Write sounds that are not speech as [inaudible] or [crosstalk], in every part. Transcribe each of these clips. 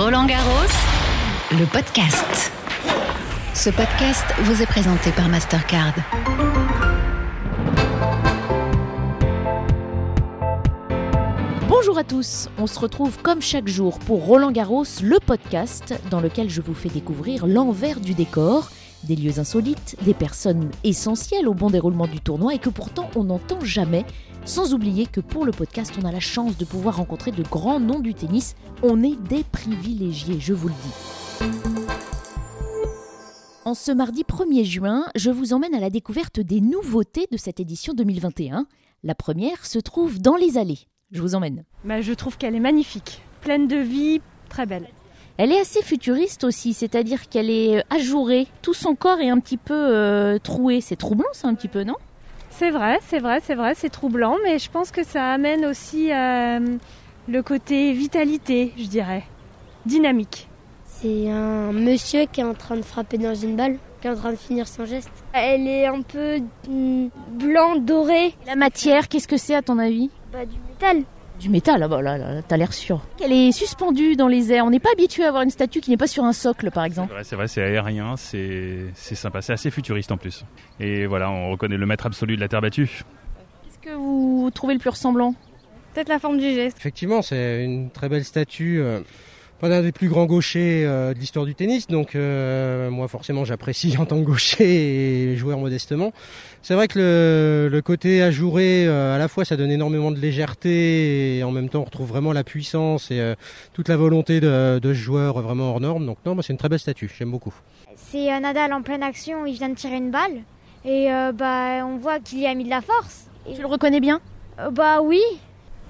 Roland Garros, le podcast. Ce podcast vous est présenté par Mastercard. Bonjour à tous, on se retrouve comme chaque jour pour Roland Garros, le podcast dans lequel je vous fais découvrir l'envers du décor, des lieux insolites, des personnes essentielles au bon déroulement du tournoi et que pourtant on n'entend jamais, sans oublier que pour le podcast on a la chance de pouvoir rencontrer de grands noms du tennis, on est des privilégiés, je vous le dis. En ce mardi 1er juin, je vous emmène à la découverte des nouveautés de cette édition 2021. La première se trouve dans les allées. Je vous emmène. Bah, je trouve qu'elle est magnifique, pleine de vie, très belle. Elle est assez futuriste aussi, c'est-à-dire qu'elle est ajourée. Tout son corps est un petit peu euh, troué. C'est troublant ça un petit peu, non? C'est vrai, c'est vrai, c'est vrai, c'est troublant, mais je pense que ça amène aussi euh, le côté vitalité, je dirais, dynamique. C'est un monsieur qui est en train de frapper dans une balle, qui est en train de finir son geste. Elle est un peu mm, blanc, doré. La matière, qu'est-ce que c'est à ton avis? Bah, du métal. Du métal, ah bah là, là, t'as l'air sûr. Elle est suspendue dans les airs. On n'est pas habitué à avoir une statue qui n'est pas sur un socle, par exemple. c'est vrai, c'est aérien, c'est c'est sympa, c'est assez futuriste en plus. Et voilà, on reconnaît le maître absolu de la terre battue. Qu'est-ce que vous trouvez le plus ressemblant? Peut-être la forme du geste. Effectivement, c'est une très belle statue. Pas d'un des plus grands gauchers euh, de l'histoire du tennis, donc euh, moi forcément j'apprécie en tant que gaucher et joueur modestement. C'est vrai que le, le côté ajouré, euh, à la fois ça donne énormément de légèreté et en même temps on retrouve vraiment la puissance et euh, toute la volonté de, de ce joueur vraiment hors norme. Donc non, moi c'est une très belle statue, j'aime beaucoup. C'est euh, Nadal en pleine action, il vient de tirer une balle et euh, bah on voit qu'il y a mis de la force. Et- Tu le reconnais bien? Euh, bah oui,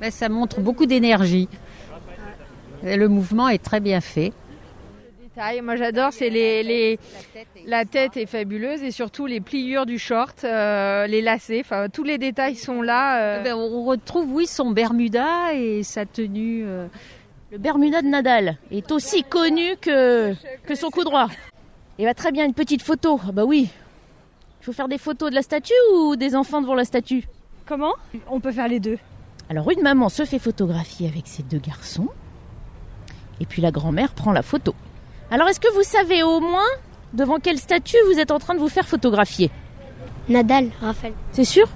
Ben, ça montre beaucoup d'énergie. Et Le mouvement est très bien fait. Moi j'adore, c'est les, les- la tête est fabuleuse et surtout les pliures du short, euh, les lacets, enfin tous les détails sont là. euh. Eh ben, on retrouve, oui, son Bermuda et sa tenue. euh, Le Bermuda de Nadal est aussi connu que, que son coup droit. Et bah très bien, une petite photo. Ah bah oui. Il faut faire des photos de la statue ou des enfants devant la statue? Comment? On peut faire les deux. Alors une maman se fait photographier avec ses deux garçons. Et puis la grand-mère prend la photo. Alors est-ce que vous savez au moins devant quelle statue vous êtes en train de vous faire photographier? Nadal, Raphaël. C'est sûr?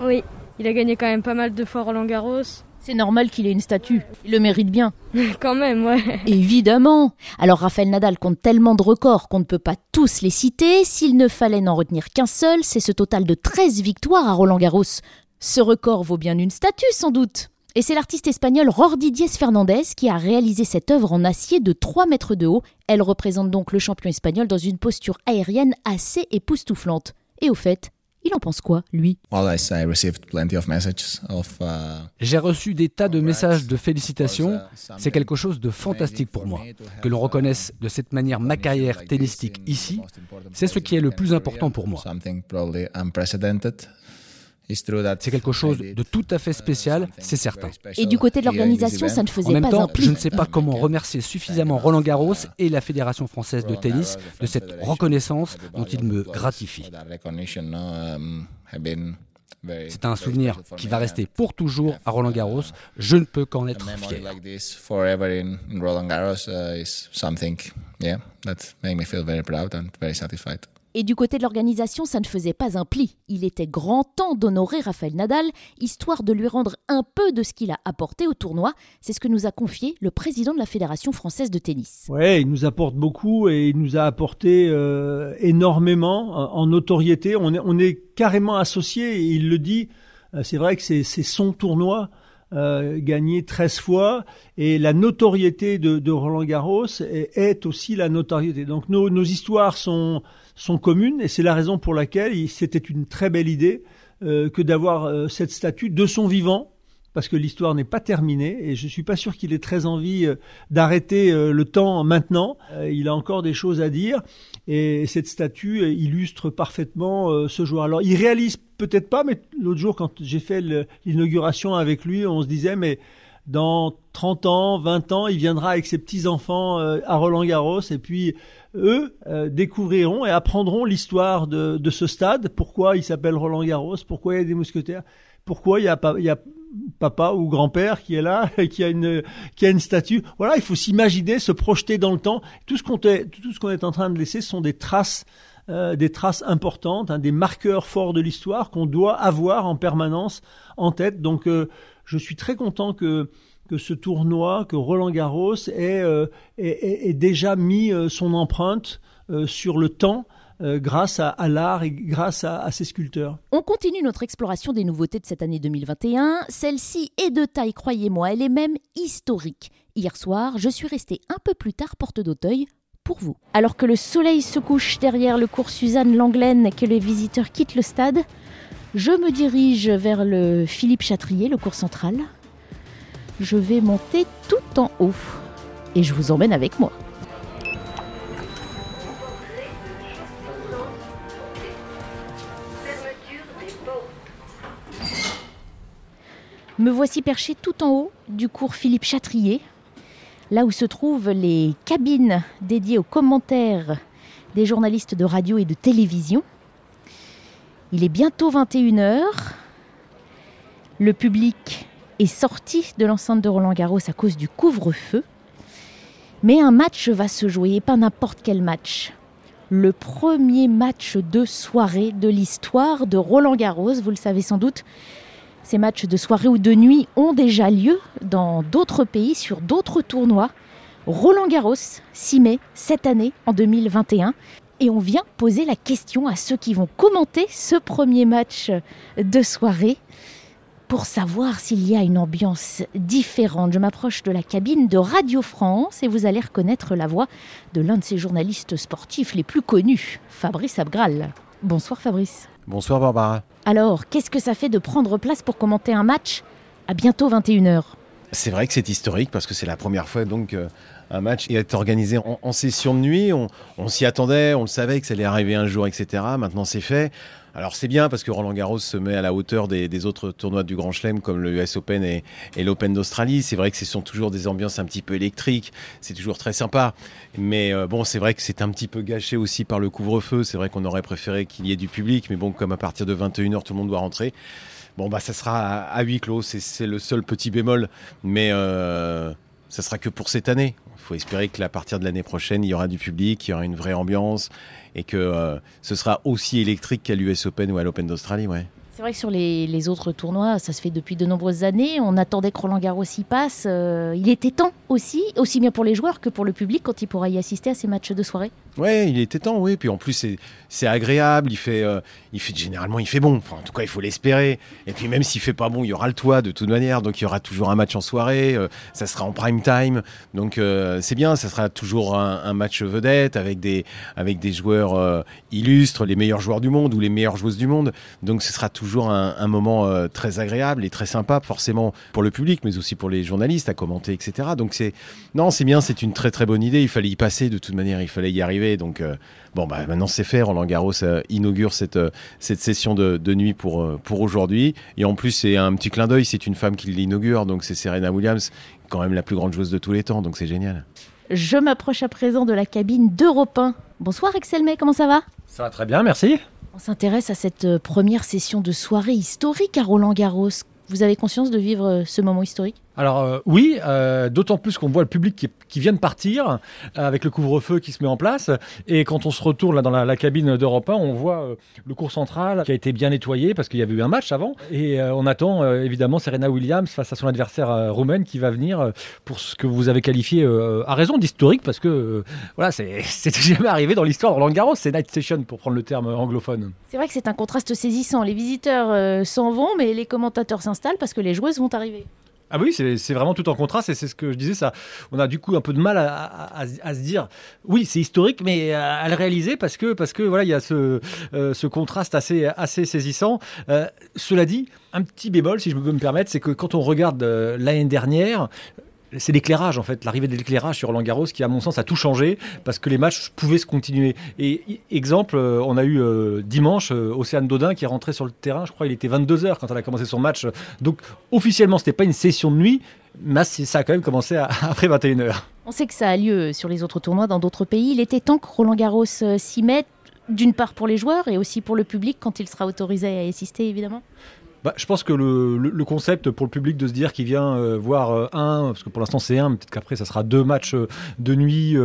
Oui. Il a gagné quand même pas mal de fois Roland Garros. C'est normal qu'il ait une statue. Il le mérite bien. [laughs] quand même, ouais. Évidemment. Alors Raphaël Nadal compte tellement de records qu'on ne peut pas tous les citer. S'il ne fallait n'en retenir qu'un seul, c'est ce total de 13 victoires à Roland Garros. Ce record vaut bien une statue sans doute. Et c'est l'artiste espagnol Rordi Diez Fernandez qui a réalisé cette œuvre en acier de 3 mètres de haut. Elle représente donc le champion espagnol dans une posture aérienne assez époustouflante. Et au fait, il en pense quoi, lui? Uh, J'ai reçu des tas de messages de félicitations. C'est quelque chose de fantastique pour moi. Que l'on reconnaisse de cette manière ma carrière tennistique ici, c'est ce qui est le plus important pour moi. C'est quelque chose de tout à fait spécial, c'est certain. Et du côté de l'organisation, ça ne En faisait même pas un temps, pli. je ne sais pas comment remercier suffisamment Roland Garros et la Fédération française de tennis de cette reconnaissance dont ils me recognition, no, um, C'est un souvenir qui va rester pour toujours à Roland Garros. Je ne peux qu'en être fier. Et du côté de l'organisation, ça ne faisait pas un pli. Il était grand temps d'honorer Raphaël Nadal, histoire de lui rendre un peu de ce qu'il a apporté au tournoi. C'est ce que nous a confié le président de la Fédération française de tennis. Ouais, il nous apporte beaucoup et il nous a apporté euh, énormément en, en notoriété. On est, carrément associés et il le dit. Euh, C'est vrai que c'est son tournoi. Euh, gagné 13 fois et la notoriété de, de Roland Garros est, aussi la notoriété. Donc nos, nos histoires sont, sont communes et c'est la raison pour laquelle c'était une très belle idée euh, que d'avoir euh, cette statue de son vivant parce que l'histoire n'est pas terminée et je suis pas sûr qu'il ait très envie euh, d'arrêter euh, le temps maintenant. Euh, il a encore des choses à dire et cette statue illustre parfaitement ce joueur. Alors il réalise peut-être pas, mais l'autre jour quand j'ai fait l'inauguration avec lui, on se disait mais dans 30 ans, 20 ans, il viendra avec ses petits-enfants à Roland-Garros et puis eux découvriront et apprendront l'histoire de, ce stade, pourquoi il s'appelle Roland-Garros, pourquoi il y a des mousquetaires, pourquoi il y a, pas, a papa ou grand-père qui est là, [laughs] qui a une qui a une statue. Voilà, il faut s'imaginer, se projeter dans le temps. Tout ce qu'on est tout ce qu'on est en train de laisser sont des traces euh, des traces importantes, hein, des marqueurs forts de l'histoire qu'on doit avoir en permanence en tête. Donc euh, je suis très content que que ce tournoi, que Roland Garros ait, euh, déjà mis son empreinte sur le temps grâce à, l'art et grâce à, à, ces sculpteurs. On continue notre exploration des nouveautés de cette année 2021. Celle-ci est de taille, croyez-moi, elle est même historique. Hier soir, je suis restée un peu plus tard porte d'Auteuil pour vous. Alors que le soleil se couche derrière le cours Suzanne Langlaine et que les visiteurs quittent le stade, je me dirige vers le Philippe Chatrier, le cours central. Je vais monter tout en haut et je vous emmène avec moi. Me voici perché tout en haut du cours Philippe Chatrier, là où se trouvent les cabines dédiées aux commentaires des journalistes de radio et de télévision. Il est bientôt 21h. Le public est sorti de l'enceinte de Roland Garros à cause du couvre-feu. Mais un match va se jouer, et pas n'importe quel match. Le premier match de soirée de l'histoire de Roland Garros, vous le savez sans doute, ces matchs de soirée ou de nuit ont déjà lieu dans d'autres pays, sur d'autres tournois. Roland Garros s'y met cette année, en 2021. Et on vient poser la question à ceux qui vont commenter ce premier match de soirée pour savoir s'il y a une ambiance différente. Je m'approche de la cabine de Radio France et vous allez reconnaître la voix de l'un de ces journalistes sportifs les plus connus, Fabrice Abgral. Bonsoir Fabrice. Bonsoir Barbara. Alors, qu'est-ce que ça fait de prendre place pour commenter un match à bientôt 21h C'est vrai que c'est historique parce que c'est la première fois donc euh, un match est organisé en, session de nuit. On, s'y attendait, on le savait que ça allait arriver un jour, etc. Maintenant c'est fait. Alors c'est bien parce que Roland Garros se met à la hauteur des, autres tournois du Grand Chelem comme le US Open et, l'Open d'Australie. C'est vrai que ce sont toujours des ambiances un petit peu électriques, c'est toujours très sympa. Mais euh, bon, c'est vrai que c'est un petit peu gâché aussi par le couvre-feu. C'est vrai qu'on aurait préféré qu'il y ait du public, mais bon, comme à partir de 21h tout le monde doit rentrer. Bon, bah ça sera à, huis clos, c'est le seul petit bémol. Mais euh, ça sera que pour cette année. Il faut espérer que à partir de l'année prochaine, il y aura du public, il y aura une vraie ambiance et que euh, ce sera aussi électrique qu'à l'US Open ou à l'Open d'Australie. Ouais. C'est vrai que sur les, autres tournois, ça se fait depuis de nombreuses années. On attendait que Roland Garros y passe. Euh, il était temps aussi, aussi bien pour les joueurs que pour le public quand il pourra y assister à ces matchs de soirée. Ouais, il était temps, oui. Puis en plus, c'est agréable. Euh, il fait généralement, il fait bon. Enfin, en tout cas, il faut l'espérer. Et puis même s'il fait pas bon, il y aura le toit de toute manière. Donc il y aura toujours un match en soirée. Euh, ça sera en prime time. Donc c'est bien. Ça sera toujours un, match vedette avec des, avec des joueurs illustres, les meilleurs joueurs du monde ou les meilleures joueuses du monde. Donc ce sera toujours toujours un, moment euh, très agréable et très sympa, forcément pour le public, mais aussi pour les journalistes à commenter, etc. Donc c'est non, c'est bien, c'est une très très bonne idée. Il fallait y passer de toute manière, il fallait y arriver. Donc euh, bon, bah maintenant c'est fait. Roland Garros euh, inaugure cette cette session de, nuit pour pour aujourd'hui. Et en plus, c'est un petit clin d'œil. C'est une femme qui l'inaugure, donc c'est Serena Williams, quand même la plus grande joueuse de tous les temps. Donc c'est génial. Je m'approche à présent de la cabine d'Europe 1. Bonsoir Excel May, comment ça va? Ça va très bien, merci. On s'intéresse à cette euh, première session de soirée historique à Roland Garros. Vous avez conscience de vivre euh, ce moment historique? Alors euh, oui, euh, d'autant plus qu'on voit le public qui, vient de partir euh, avec le couvre-feu qui se met en place. Et quand on se retourne là dans la, cabine d'Europe 1, on voit le cours central qui a été bien nettoyé parce qu'il y avait eu un match avant. Et on attend évidemment Serena Williams face à son adversaire roumaine qui va venir pour ce que vous avez qualifié à raison d'historique parce que voilà, [laughs] c'est jamais arrivé dans l'histoire de Roland. C'est night session pour prendre le terme anglophone. C'est vrai que c'est un contraste saisissant. Les visiteurs s'en vont, mais les commentateurs s'installent parce que les joueuses vont arriver. Ah oui, c'est vraiment tout en contraste et c'est ce que je disais. Ça, on a du coup un peu de mal à, se dire, oui, c'est historique, mais à, le réaliser parce que parce que voilà, il y a ce, euh, contraste assez assez saisissant. Euh, cela dit, un petit bémol, si je peux me permettre, c'est que quand on regarde euh, l'année dernière, c'est l'éclairage en fait, l'arrivée de l'éclairage sur Roland Garros qui à mon sens a tout changé parce que les matchs pouvaient se continuer. Et exemple, euh, on a eu euh, dimanche euh, Océane Dodin qui est rentré sur le terrain, je crois il était 22h quand elle a commencé son match. Donc officiellement c'était pas une session de nuit, mais ça a quand même commencé [laughs] après 21h. On sait que ça a lieu sur les autres tournois dans d'autres pays. Il était temps que Roland Garros s'y mette, d'une part pour les joueurs et aussi pour le public quand il sera autorisé à y assister évidemment. Bah, Je pense que le, concept pour le public de se dire qu'il vient euh, voir euh, un, parce que pour l'instant c'est un, peut-être qu'après ça sera deux matchs euh, de nuit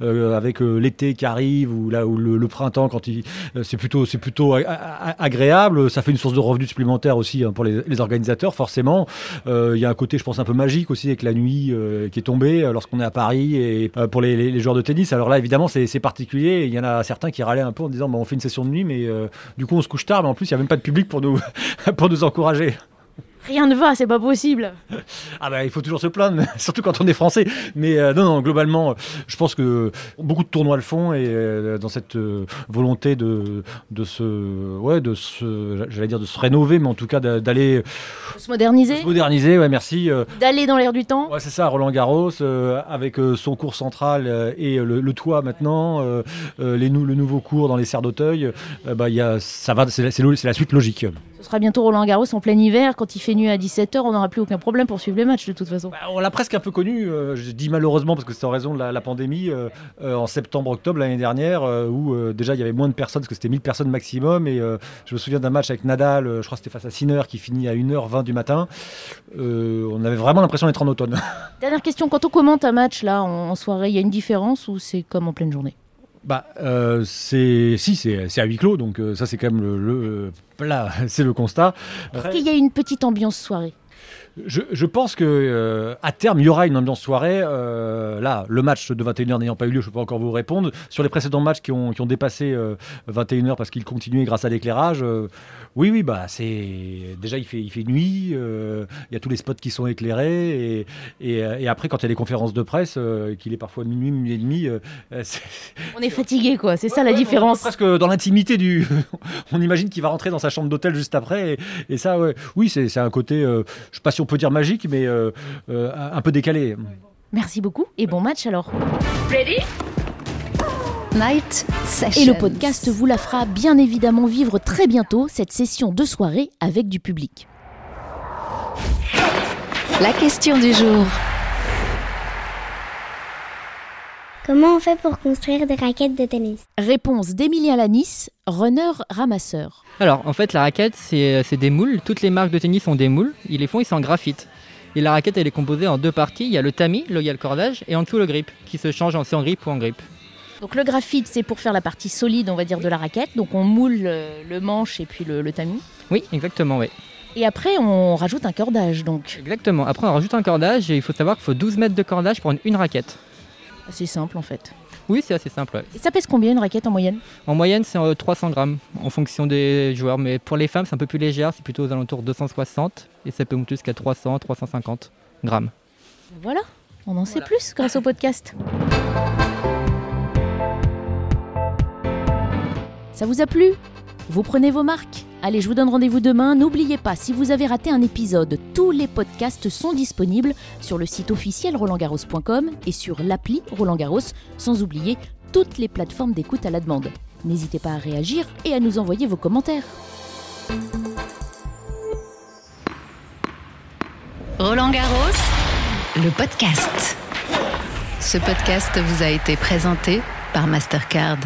avec l'été qui arrive ou, là, ou le, printemps quand il, c'est plutôt, c'est plutôt agréable. Ça fait une source de revenus supplémentaire aussi hein, pour les, organisateurs, forcément. Il y a un côté, je pense, un peu magique aussi avec la nuit qui est tombée lorsqu'on est à Paris et pour les, joueurs de tennis. Alors là, évidemment, c'est, particulier. Il y en a certains qui râlaient un peu en disant bah, on fait une session de nuit, mais du coup on se couche tard, mais en plus il n'y a même pas de public pour nous, [laughs] pour nous encourager. Rien ne va, c'est pas possible. Ah bah il faut toujours se plaindre, [laughs] surtout quand on est français. Mais euh, non, non, globalement, je pense que beaucoup de tournois le font et euh, dans cette euh, volonté de, de se, ouais, de se, j'allais dire de se rénover, mais en tout cas d'aller se moderniser. Se moderniser, ouais, merci. D'aller dans l'air du temps. Ouais, c'est ça, Roland Garros avec son cours central et le, toit maintenant, les le nouveau cours dans les serres d'Auteuil, bah il y a, ça va, c'est la suite logique. Ce sera bientôt Roland Garros en plein hiver. Quand il fait nuit à 17h, on n'aura plus aucun problème pour suivre les matchs de toute façon. Bah, on l'a presque un peu connu, euh, je dis malheureusement parce que c'est en raison de la, pandémie, euh, euh, en septembre-octobre l'année dernière, où déjà il y avait moins de personnes, parce que c'était 1000 personnes maximum. Et je me souviens d'un match avec Nadal, je crois que c'était face à Sinner, qui finit à 1h20 du matin. on avait vraiment l'impression d'être en automne. [laughs] Dernière question, quand on commente un match là en soirée, il y a une différence ou c'est comme en pleine journée? Bah, euh, c'est si c'est à huis clos, donc euh, ça c'est quand même le, le [laughs] c'est le constat. Est-ce qu'il y a une petite ambiance soirée? Je, pense que euh, à terme, il y aura une ambiance soirée. Euh, là, le match de 21h n'ayant pas eu lieu, je ne peux pas encore vous répondre. Sur les précédents matchs qui ont, qui ont dépassé 21h euh, parce qu'ils continuaient grâce à l'éclairage, oui, oui, bah c'est déjà il fait, il fait nuit. Il y a tous les spots qui sont éclairés et, et, après quand il y a les conférences de presse, qu'il est parfois minuit, minuit et demi, [laughs] on est fatigué quoi. C'est ça la différence. presque dans l'intimité du, [laughs] on imagine qu'il va rentrer dans sa chambre d'hôtel juste après et, ça, ouais. oui, c'est un côté, je sais pas si on peut dire magique, mais euh, euh, un peu décalé. Merci beaucoup et bon match alors. Ready? Night Et le podcast vous la fera bien évidemment vivre très bientôt cette session de soirée avec du public. La question du jour. Comment on fait pour construire des raquettes de tennis Réponse d'Emilien Lanis, runner ramasseur. Alors, en fait, la raquette, c'est des moules. Toutes les marques de tennis ont des moules. Ils les font, ils sont en graphite. Et la raquette, elle est composée en deux parties. Il y a le tamis, là, il y a le cordage, et en dessous le grip, qui se change en, en grip ou en grip. Donc le graphite, c'est pour faire la partie solide, on va dire, de la raquette. Donc on moule le, manche et puis le, tamis. Oui, exactement, oui. Et après, on rajoute un cordage, donc. Exactement. Après, on rajoute un cordage et il faut savoir qu'il faut 12 mètres de cordage pour une raquette. Assez simple en fait. Oui, c'est assez simple. Et ça pèse combien une raquette en moyenne? En moyenne, c'est 300 euh, grammes en fonction des joueurs. Mais pour les femmes, c'est un peu plus léger, c'est plutôt aux alentours de 260 et ça peut monter jusqu'à 300, 350 grammes. Voilà, on en sait plus grâce au podcast. Ça vous a plu? Vous prenez vos marques Allez, je vous donne rendez-vous demain. N'oubliez pas, si vous avez raté un épisode, tous les podcasts sont disponibles sur le site officiel rolandgarros.com et sur l'appli Roland Garros, sans oublier toutes les plateformes d'écoute à la demande. N'hésitez pas à réagir et à nous envoyer vos commentaires. Roland Garros, le podcast. Ce podcast vous a été présenté par Mastercard.